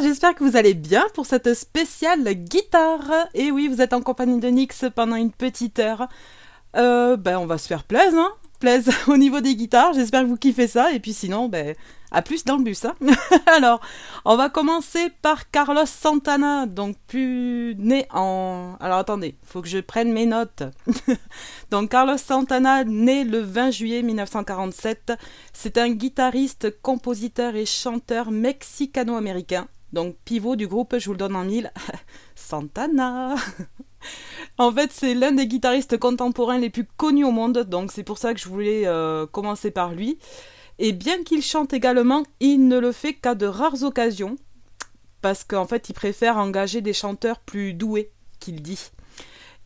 j'espère que vous allez bien pour cette spéciale guitare. Et oui, vous êtes en compagnie de Nix pendant une petite heure. Euh, ben, on va se faire plaisir, hein Plaise au niveau des guitares. J'espère que vous kiffez ça. Et puis sinon, ben, à plus dans le bus. Hein Alors, on va commencer par Carlos Santana, donc plus né en... Alors attendez, faut que je prenne mes notes. donc Carlos Santana, né le 20 juillet 1947, c'est un guitariste, compositeur et chanteur mexicano-américain donc pivot du groupe, je vous le donne en mille, Santana. en fait, c'est l'un des guitaristes contemporains les plus connus au monde, donc c'est pour ça que je voulais euh, commencer par lui. Et bien qu'il chante également, il ne le fait qu'à de rares occasions, parce qu'en fait, il préfère engager des chanteurs plus doués, qu'il dit.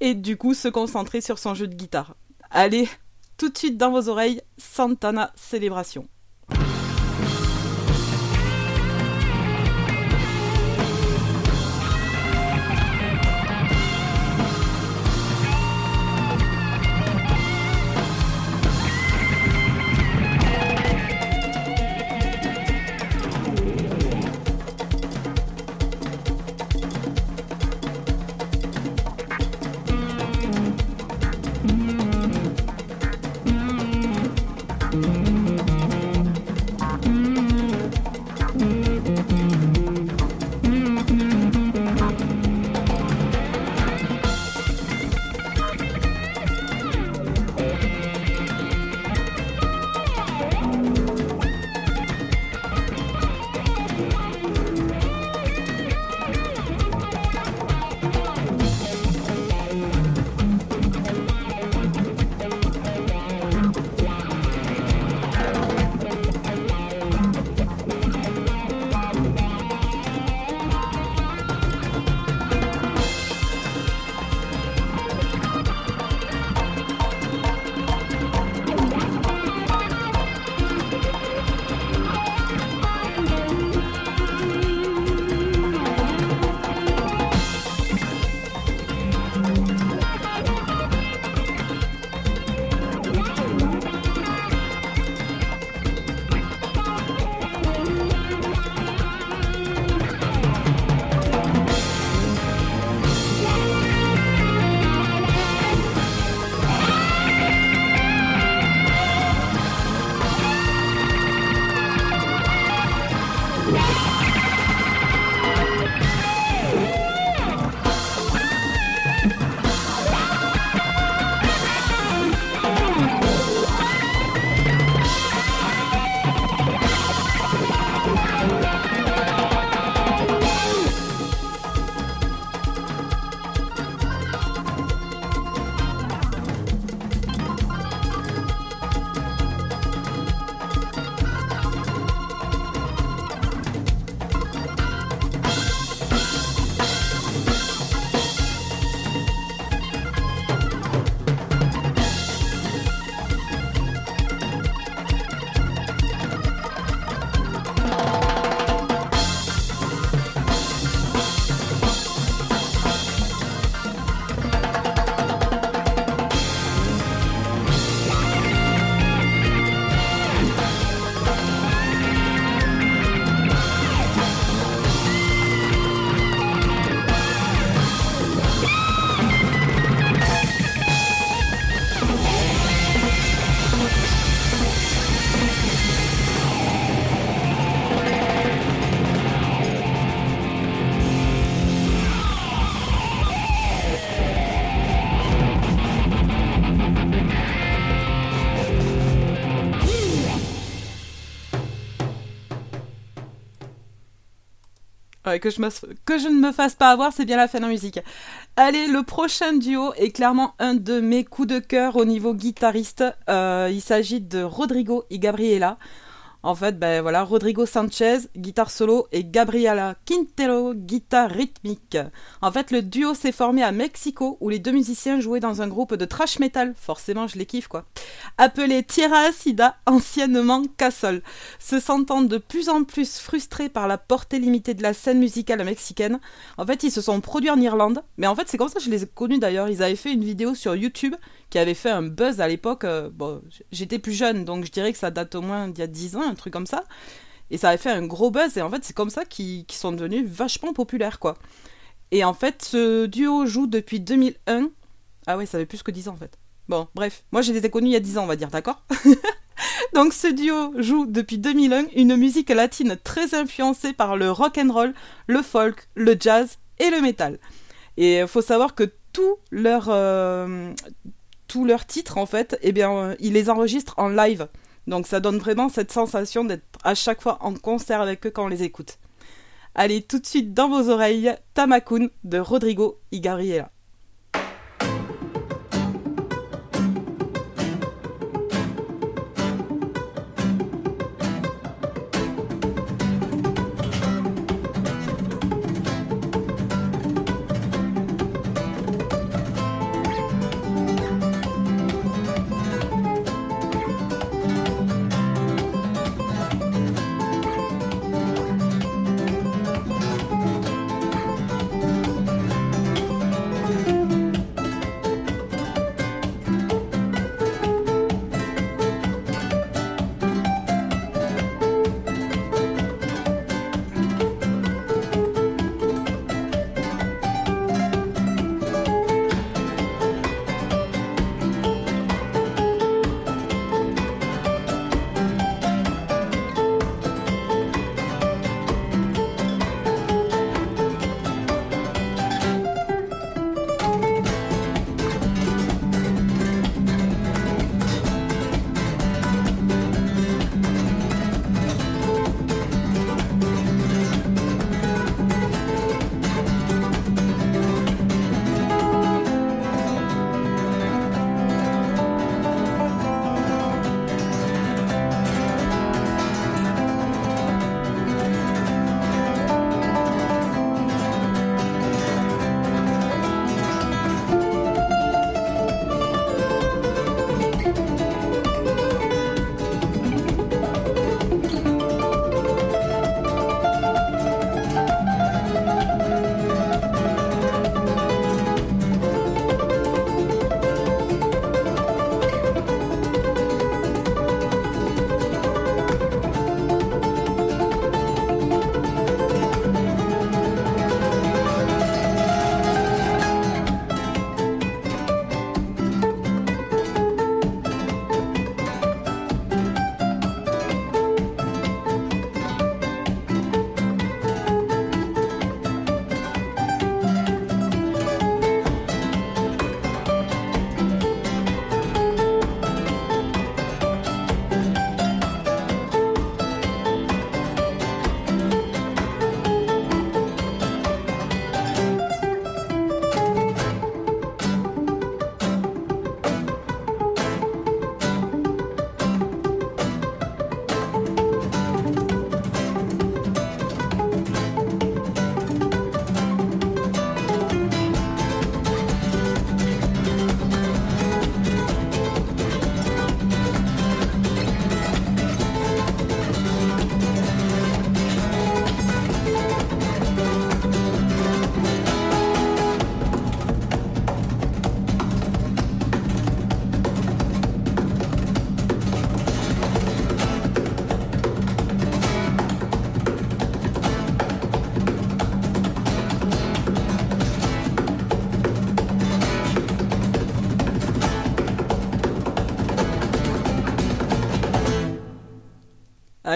Et du coup, se concentrer sur son jeu de guitare. Allez, tout de suite dans vos oreilles, Santana Célébration. Que je, me, que je ne me fasse pas avoir, c'est bien la fin de musique. Allez, le prochain duo est clairement un de mes coups de cœur au niveau guitariste. Euh, il s'agit de Rodrigo et Gabriela. En fait, ben voilà, Rodrigo Sanchez, guitare solo, et Gabriela Quintero, guitare rythmique. En fait, le duo s'est formé à Mexico, où les deux musiciens jouaient dans un groupe de trash metal. Forcément, je les kiffe, quoi. Appelé Tierra Acida, anciennement Castle. Se sentant de plus en plus frustrés par la portée limitée de la scène musicale mexicaine, en fait, ils se sont produits en Irlande. Mais en fait, c'est comme ça que je les ai connus d'ailleurs. Ils avaient fait une vidéo sur YouTube qui avait fait un buzz à l'époque. Euh, bon, j'étais plus jeune, donc je dirais que ça date au moins d'il y a 10 ans, un truc comme ça. Et ça avait fait un gros buzz, et en fait, c'est comme ça qu'ils sont devenus vachement populaires, quoi. Et en fait, ce duo joue depuis 2001. Ah ouais, ça fait plus que 10 ans, en fait. Bon, bref, moi je les ai connus il y a 10 ans, on va dire, d'accord? Donc ce duo joue depuis 2001 une musique latine très influencée par le rock and roll, le folk, le jazz et le metal. Et il faut savoir que tous leurs euh, leurs titres en fait, eh bien, euh, ils les enregistrent en live. Donc ça donne vraiment cette sensation d'être à chaque fois en concert avec eux quand on les écoute. Allez, tout de suite dans vos oreilles, Tamakun de Rodrigo Igariela.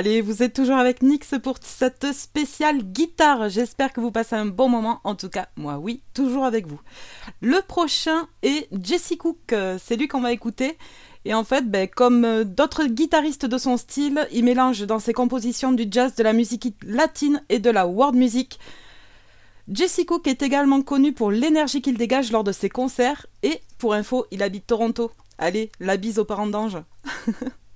Allez, vous êtes toujours avec Nix pour cette spéciale guitare. J'espère que vous passez un bon moment. En tout cas, moi, oui, toujours avec vous. Le prochain est Jesse Cook. C'est lui qu'on va écouter. Et en fait, ben, comme euh, d'autres guitaristes de son style, il mélange dans ses compositions du jazz, de la musique latine et de la world music. Jesse Cook est également connu pour l'énergie qu'il dégage lors de ses concerts et, pour info, il habite Toronto. Allez, la bise aux parents d'ange.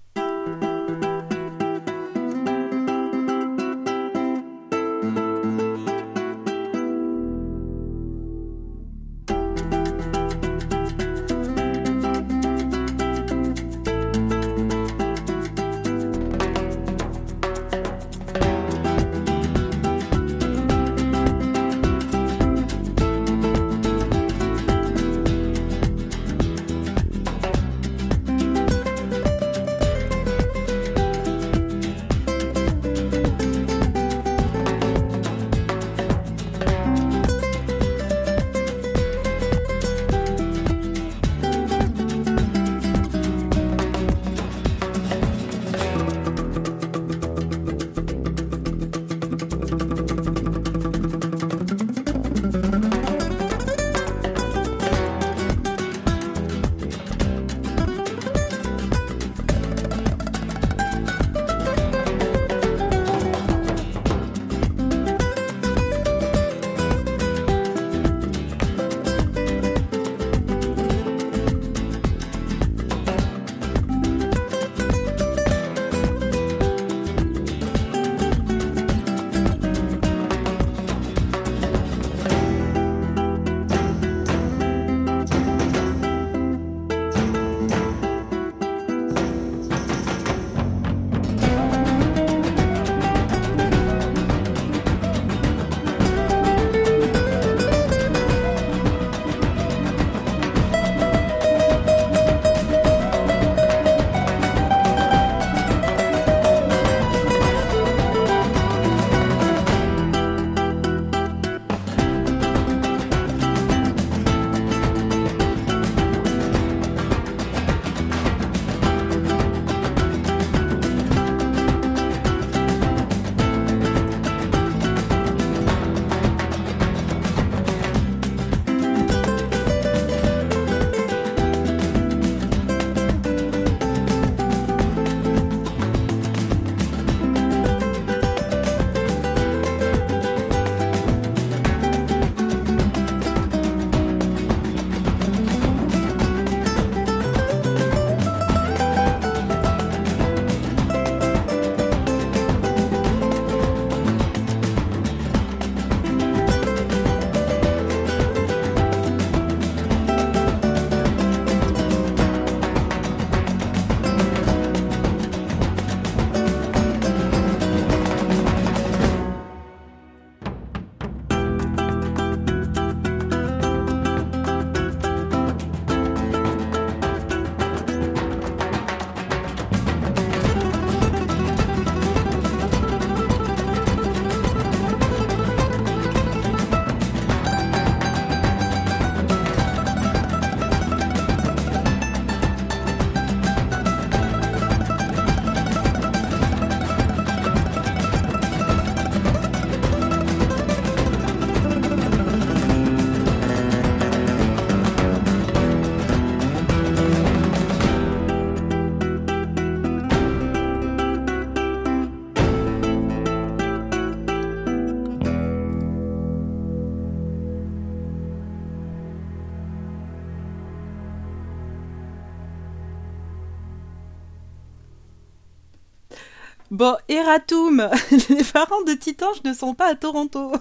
Bon, Eratum, les parents de Titange ne sont pas à Toronto.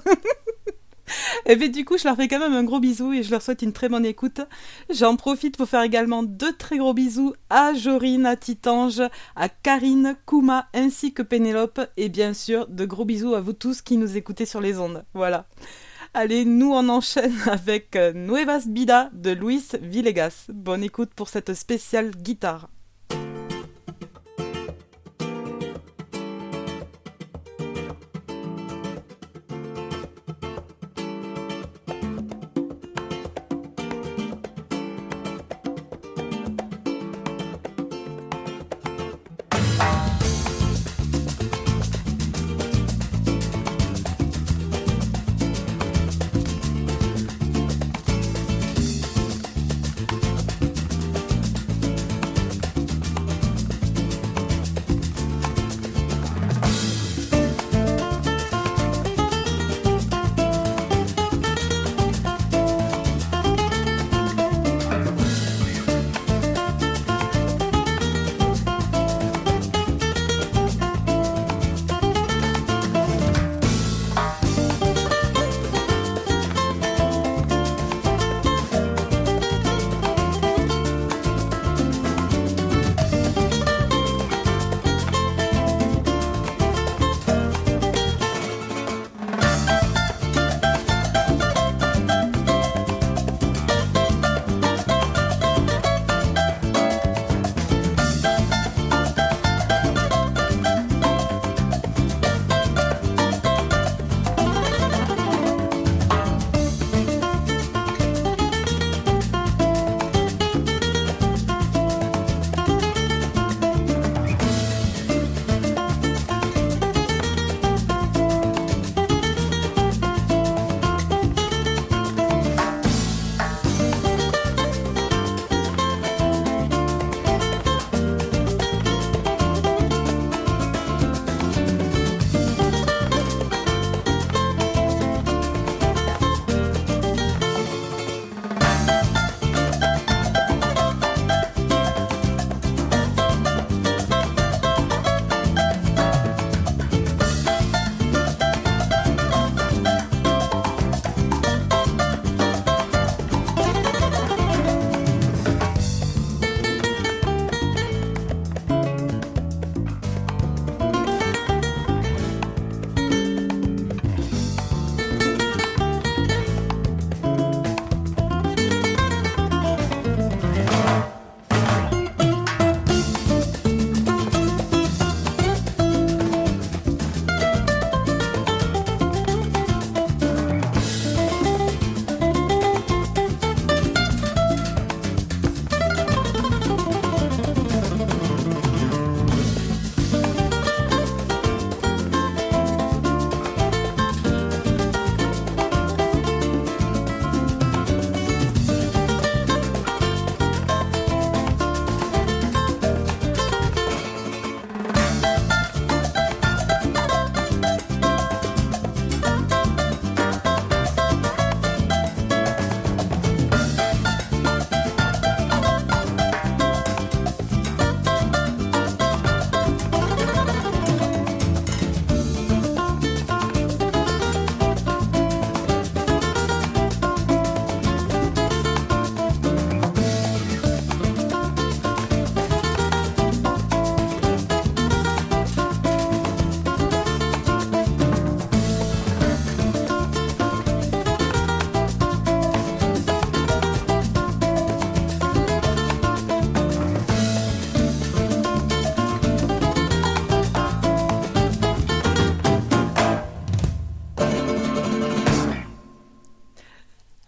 Et eh bien du coup, je leur fais quand même un gros bisou et je leur souhaite une très bonne écoute. J'en profite pour faire également deux très gros bisous à Jorine, à Titange, à Karine, Kuma ainsi que Pénélope et bien sûr de gros bisous à vous tous qui nous écoutez sur les ondes. Voilà. Allez, nous on enchaîne avec Nuevas Bida de Luis Villegas. Bonne écoute pour cette spéciale guitare.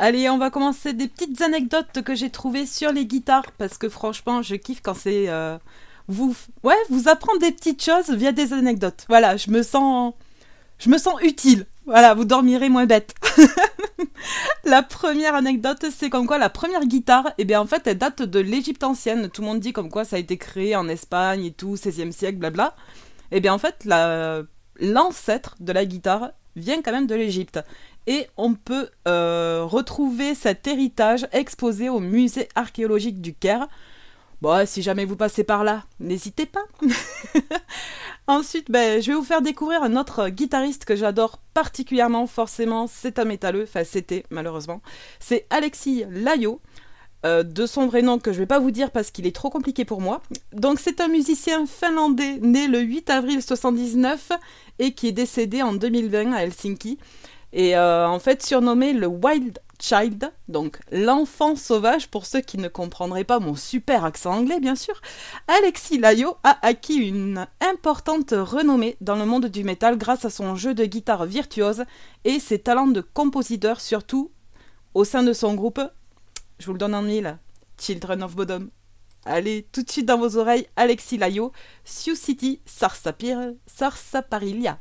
Allez, on va commencer des petites anecdotes que j'ai trouvées sur les guitares parce que franchement, je kiffe quand c'est euh, vous, ouais, vous apprendre des petites choses via des anecdotes. Voilà, je me sens, je me sens utile. Voilà, vous dormirez moins bête. la première anecdote, c'est comme quoi la première guitare, eh bien en fait, elle date de l'Égypte ancienne. Tout le monde dit comme quoi ça a été créé en Espagne et tout, 16e siècle, blabla. Eh bien en fait, l'ancêtre de la guitare vient quand même de l'Égypte. Et on peut euh, retrouver cet héritage exposé au musée archéologique du Caire. Bon, si jamais vous passez par là, n'hésitez pas. Ensuite, ben, je vais vous faire découvrir un autre guitariste que j'adore particulièrement, forcément, c'est un métalleux, enfin c'était malheureusement. C'est Alexis Layo, euh, de son vrai nom que je ne vais pas vous dire parce qu'il est trop compliqué pour moi. Donc c'est un musicien finlandais né le 8 avril 1979 et qui est décédé en 2020 à Helsinki. Et euh, en fait surnommé le Wild Child, donc l'enfant sauvage pour ceux qui ne comprendraient pas mon super accent anglais bien sûr, Alexis Layo a acquis une importante renommée dans le monde du métal grâce à son jeu de guitare virtuose et ses talents de compositeur surtout au sein de son groupe, je vous le donne en mille, Children of Bodom. Allez, tout de suite dans vos oreilles, Alexis Layo, Sioux City, Sarsapir, Sarsaparilia.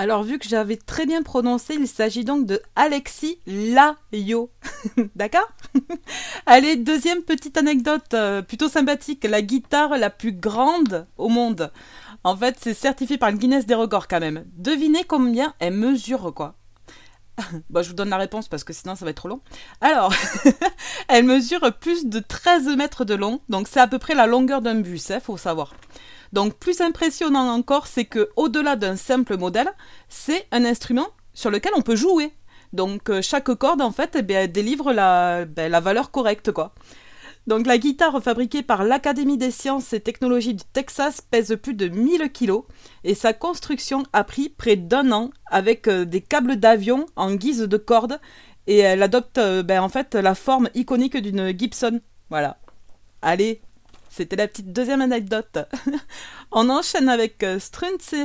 Alors, vu que j'avais très bien prononcé, il s'agit donc de Alexis Layo. D'accord? Allez, deuxième petite anecdote euh, plutôt sympathique. La guitare la plus grande au monde. En fait, c'est certifié par le Guinness des records quand même. Devinez combien elle mesure, quoi? Bon, je vous donne la réponse parce que sinon ça va être trop long. Alors, elle mesure plus de 13 mètres de long, donc c'est à peu près la longueur d'un bus, il hein, faut savoir. Donc plus impressionnant encore, c'est que au-delà d'un simple modèle, c'est un instrument sur lequel on peut jouer. Donc euh, chaque corde en fait eh délivre la, ben, la valeur correcte quoi. Donc la guitare fabriquée par l'Académie des sciences et technologies du Texas pèse plus de 1000 kg et sa construction a pris près d'un an avec euh, des câbles d'avion en guise de corde et elle adopte euh, ben, en fait la forme iconique d'une Gibson. Voilà. Allez, c'était la petite deuxième anecdote. On enchaîne avec euh,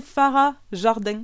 Farah Jardin.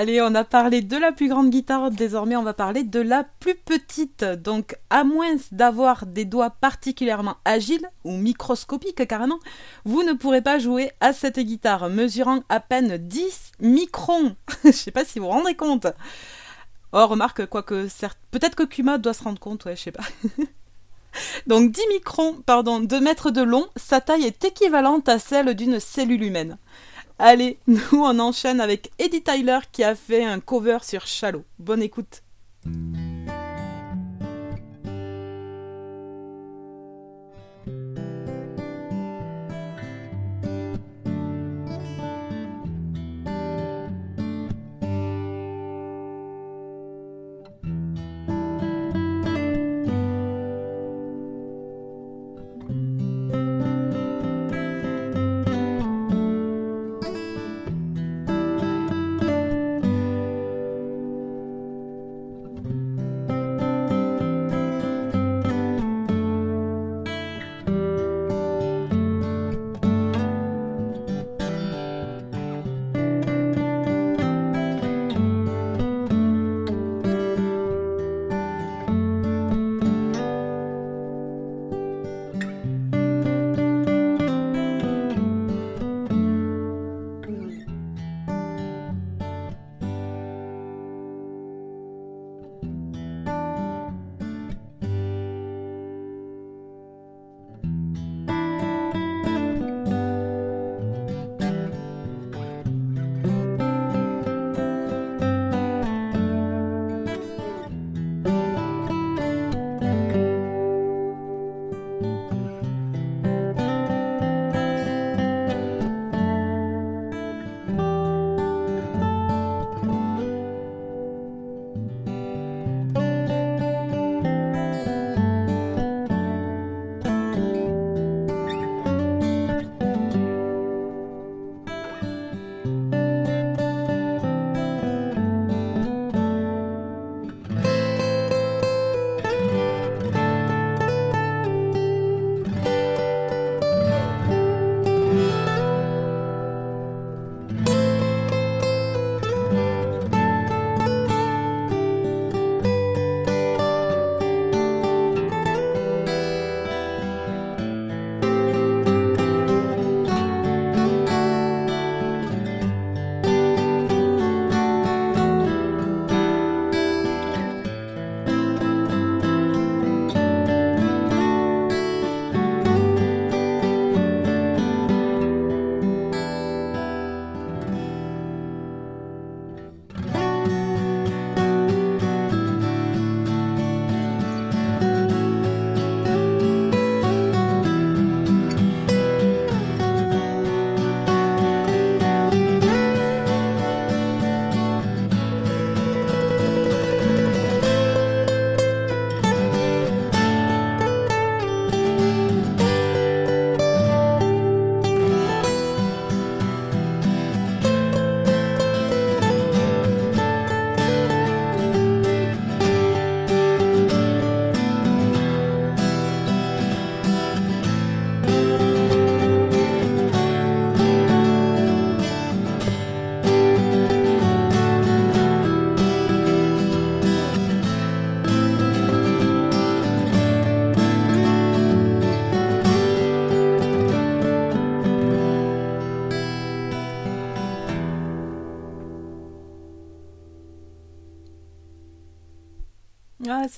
Allez, on a parlé de la plus grande guitare, désormais on va parler de la plus petite. Donc, à moins d'avoir des doigts particulièrement agiles, ou microscopiques carrément, vous ne pourrez pas jouer à cette guitare, mesurant à peine 10 microns. Je sais pas si vous vous rendez compte. Oh, remarque, quoique, peut-être que Kuma doit se rendre compte, ouais, je sais pas. Donc 10 microns, pardon, 2 mètres de long, sa taille est équivalente à celle d'une cellule humaine. Allez, nous on enchaîne avec Eddie Tyler qui a fait un cover sur Shallow. Bonne écoute.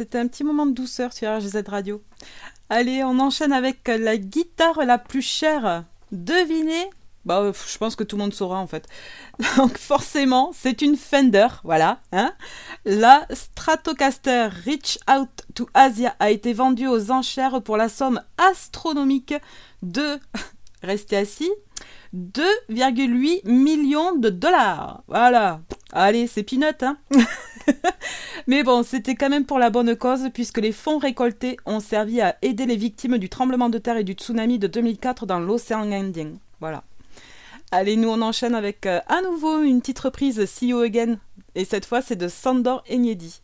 C'était un petit moment de douceur sur RGZ Radio. Allez, on enchaîne avec la guitare la plus chère. Devinez? Bah, je pense que tout le monde saura en fait. Donc forcément, c'est une Fender, voilà. Hein la Stratocaster Reach Out to Asia a été vendue aux enchères pour la somme astronomique de, restez assis, 2,8 millions de dollars. Voilà. Allez, c'est peanut, hein Mais bon, c'était quand même pour la bonne cause, puisque les fonds récoltés ont servi à aider les victimes du tremblement de terre et du tsunami de 2004 dans l'océan Indien. Voilà. Allez, nous on enchaîne avec euh, à nouveau une petite reprise See You Again. Et cette fois, c'est de Sandor Enyedi.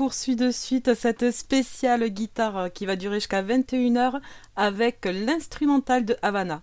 Poursuit de suite cette spéciale guitare qui va durer jusqu'à 21h avec l'instrumental de Havana.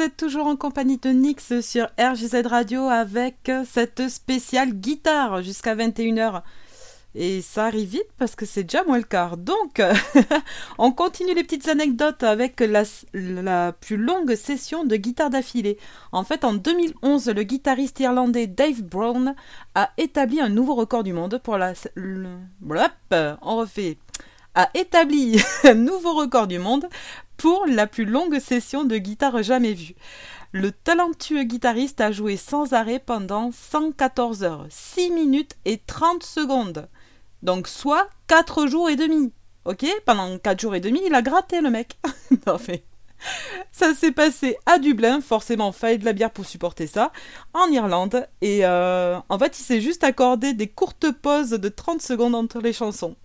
Êtes toujours en compagnie de Nix sur RGZ Radio avec cette spéciale guitare jusqu'à 21h. Et ça arrive vite parce que c'est déjà moins le quart. Donc, on continue les petites anecdotes avec la, la, plus longue session de guitare d'affilée. En fait, en 2011, le guitariste irlandais Dave Brown a établi un nouveau record du monde pour la... on refait a établi un nouveau record du monde pour la plus longue session de guitare jamais vue. Le talentueux guitariste a joué sans arrêt pendant 114 heures, 6 minutes et 30 secondes. Donc soit 4 jours et demi. Ok? Pendant 4 jours et demi, il a gratté le mec. non mais... Ça s'est passé à Dublin, forcément, fallait de la bière pour supporter ça, en Irlande, et euh, en fait, il s'est juste accordé des courtes pauses de 30 secondes entre les chansons.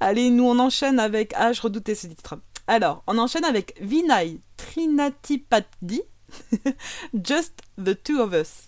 Allez, nous on enchaîne avec. Ah, je redoutais ce titre. Alors, on enchaîne avec Vinay Trinatipati, Just the Two of Us.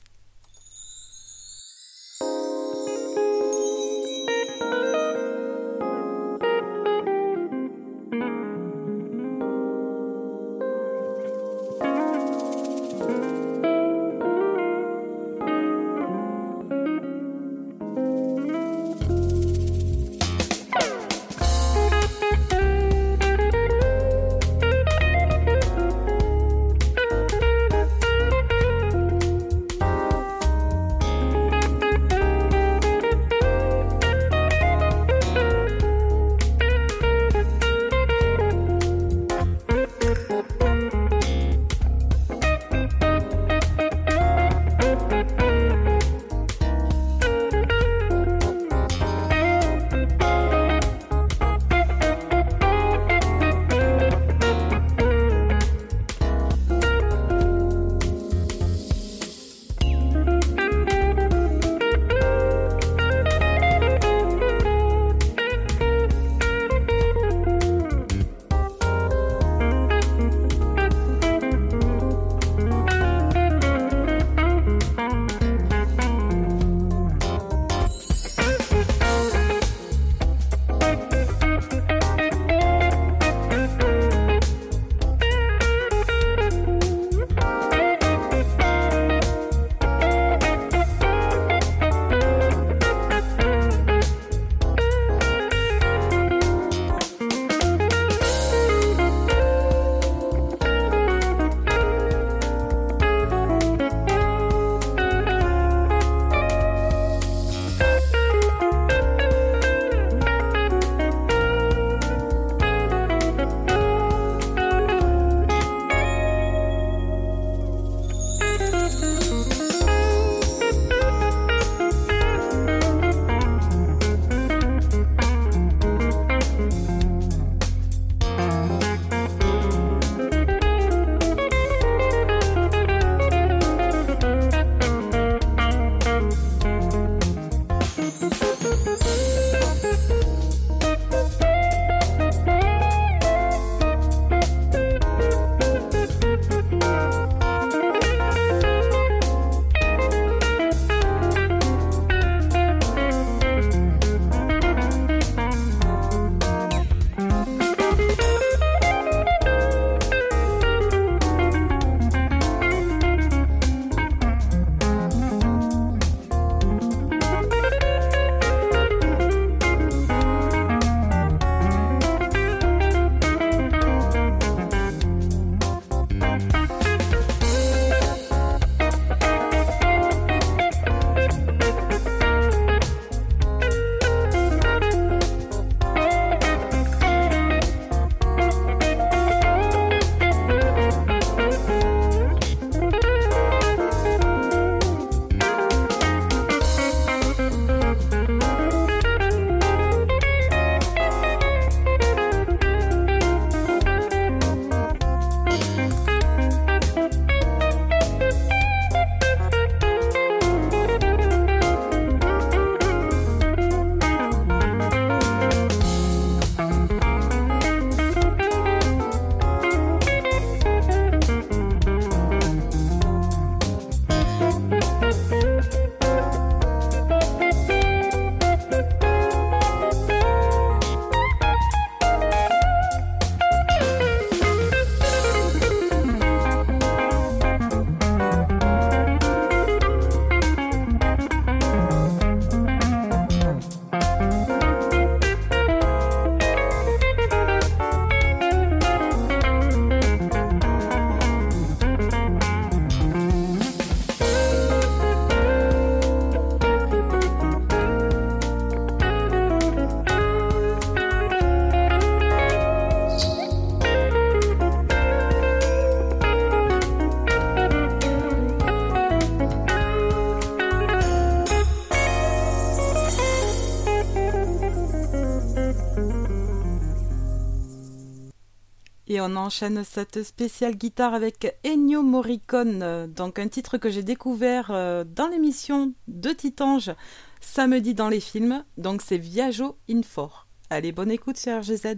On enchaîne cette spéciale guitare avec Ennio Morricone, donc un titre que j'ai découvert euh, dans l'émission de Titange samedi dans les films, donc c'est Viaggio in For. Allez, bonne écoute sur RGZ.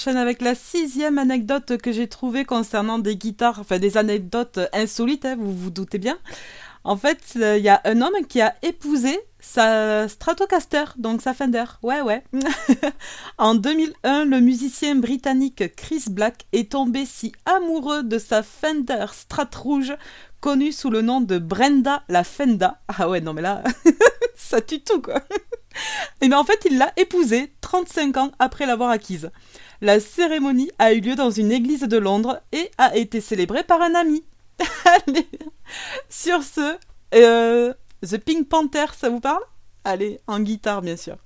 Enchaîne avec la sixième anecdote que j'ai trouvée concernant des guitares, enfin des anecdotes insolites, hein, vous vous doutez bien. En fait, euh, il y a un homme qui a épousé sa Stratocaster, donc sa Fender. Ouais, ouais. en 2001, le musicien britannique Chris Black est tombé si amoureux de sa Fender Strat rouge, connue sous le nom de Brenda la Fenda. Ah ouais, non mais là, ça tue tout quoi. Et bien en fait, il l'a épousée 35 ans après l'avoir acquise. La cérémonie a eu lieu dans une église de Londres et a été célébrée par un ami. Allez, sur ce, euh, The Pink Panther, ça vous parle? Allez, en guitare bien sûr.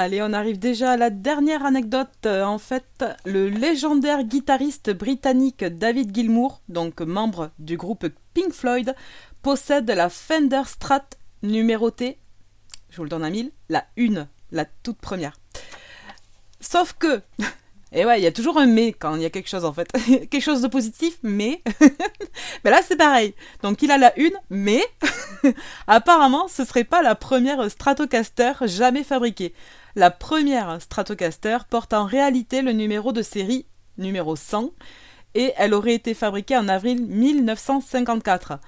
Allez, on arrive déjà à la dernière anecdote. Euh, en fait, le légendaire guitariste britannique David Gilmour, donc membre du groupe Pink Floyd, possède la Fender Strat numérotée, je vous le donne à mille, la une, la toute première. Sauf que, et ouais, il y a toujours un mais quand il y a quelque chose en fait. quelque chose de positif, mais. mais là c'est pareil. Donc il a la une, mais. apparemment ce serait pas la première Stratocaster jamais fabriquée. La première Stratocaster porte en réalité le numéro de série numéro 100 et elle aurait été fabriquée en avril 1954.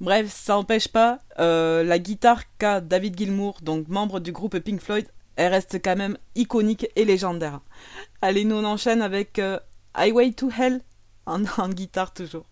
Bref, ça n'empêche pas, euh, la guitare qu'a David Gilmour, donc membre du groupe Pink Floyd, elle reste quand même iconique et légendaire. Allez, nous on enchaîne avec euh, Highway to Hell en guitare toujours.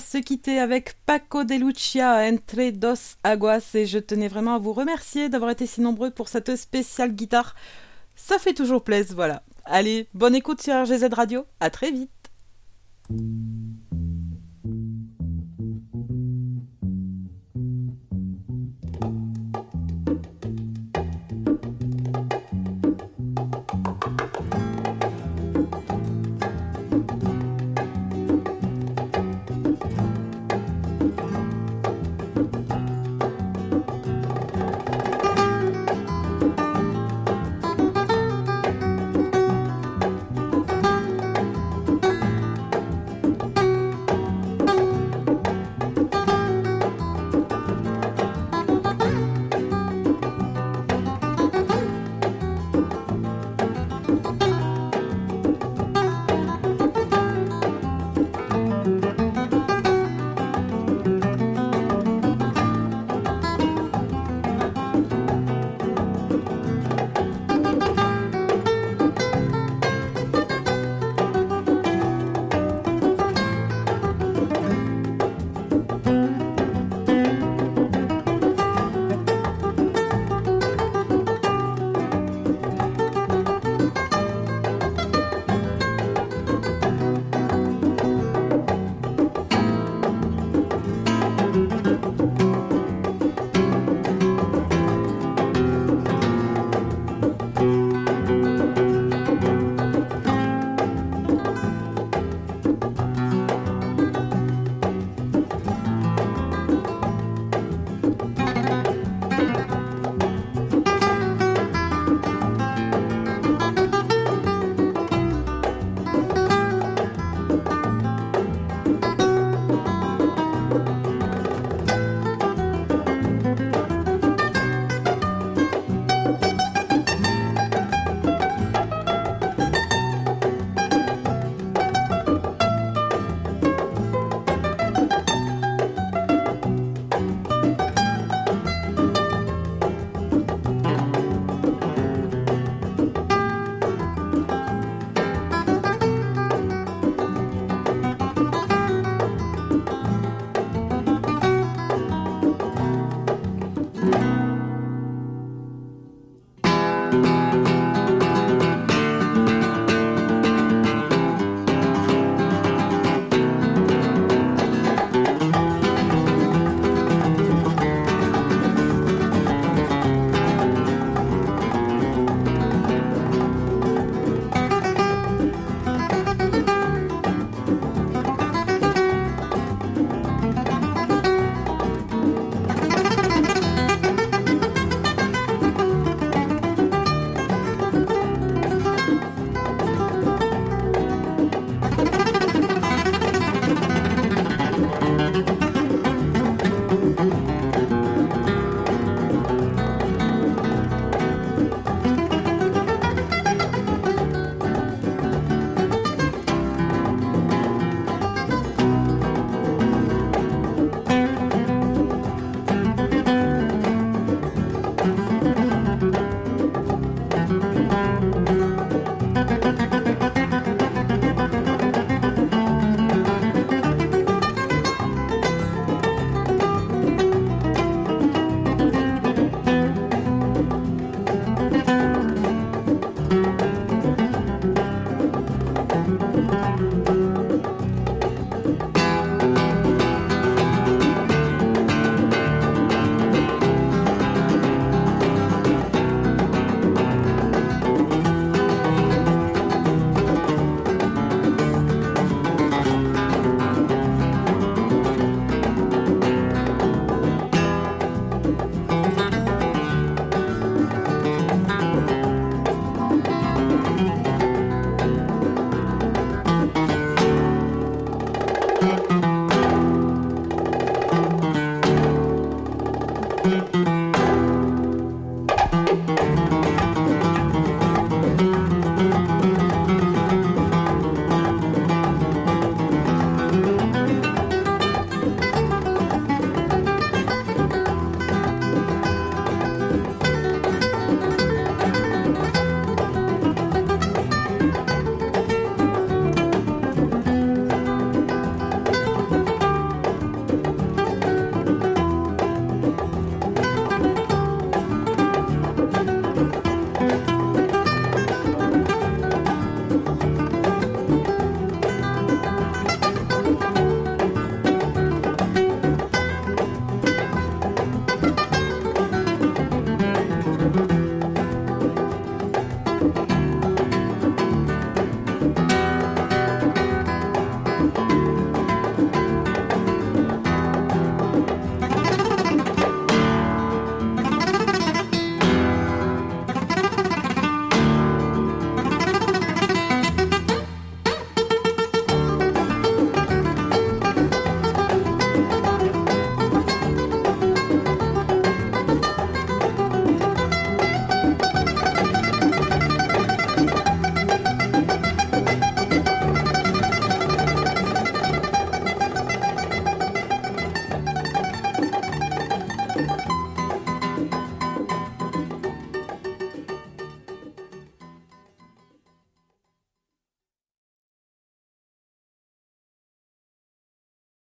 Se quitter avec Paco de Lucia Entre dos Aguas et je tenais vraiment à vous remercier d'avoir été si nombreux pour cette spéciale guitare. Ça fait toujours plaisir, voilà. Allez, bonne écoute sur RGZ Radio, à très vite.